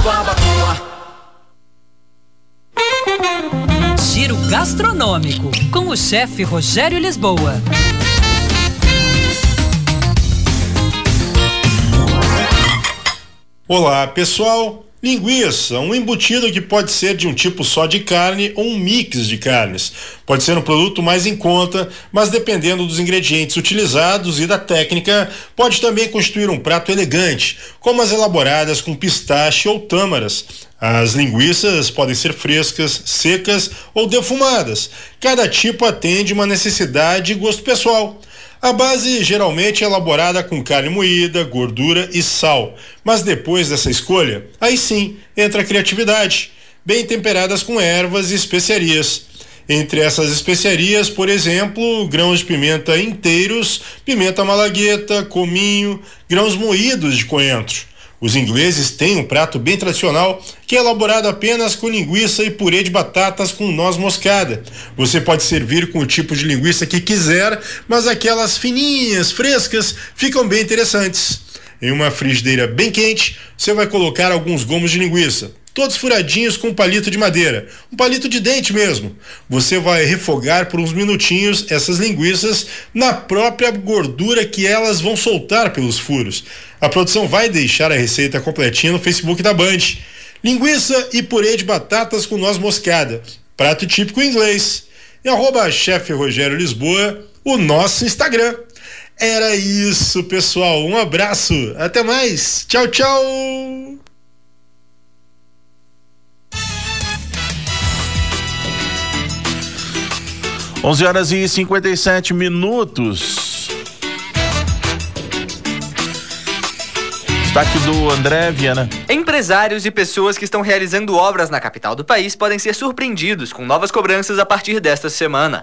tomando barbacoa. Giro gastronômico com o chefe Rogério Lisboa. Olá, pessoal. Linguiça, um embutido que pode ser de um tipo só de carne ou um mix de carnes. Pode ser um produto mais em conta, mas dependendo dos ingredientes utilizados e da técnica, pode também constituir um prato elegante, como as elaboradas com pistache ou tâmaras. As linguiças podem ser frescas, secas ou defumadas. Cada tipo atende uma necessidade e gosto pessoal. A base geralmente é elaborada com carne moída, gordura e sal, mas depois dessa escolha, aí sim entra a criatividade, bem temperadas com ervas e especiarias. Entre essas especiarias, por exemplo, grãos de pimenta inteiros, pimenta malagueta, cominho, grãos moídos de coentro. Os ingleses têm um prato bem tradicional que é elaborado apenas com linguiça e purê de batatas com noz moscada. Você pode servir com o tipo de linguiça que quiser, mas aquelas fininhas, frescas, ficam bem interessantes. Em uma frigideira bem quente, você vai colocar alguns gomos de linguiça, todos furadinhos com um palito de madeira, um palito de dente mesmo. Você vai refogar por uns minutinhos essas linguiças na própria gordura que elas vão soltar pelos furos. A produção vai deixar a receita completinha no Facebook da Band. Linguiça e purê de batatas com noz moscada, prato típico inglês. E arroba chefe Rogério Lisboa, o nosso Instagram. Era isso, pessoal. Um abraço. Até mais. Tchau, tchau. 11 horas e 57 minutos. Destaque do André Viana. Empresários e pessoas que estão realizando obras na capital do país podem ser surpreendidos com novas cobranças a partir desta semana.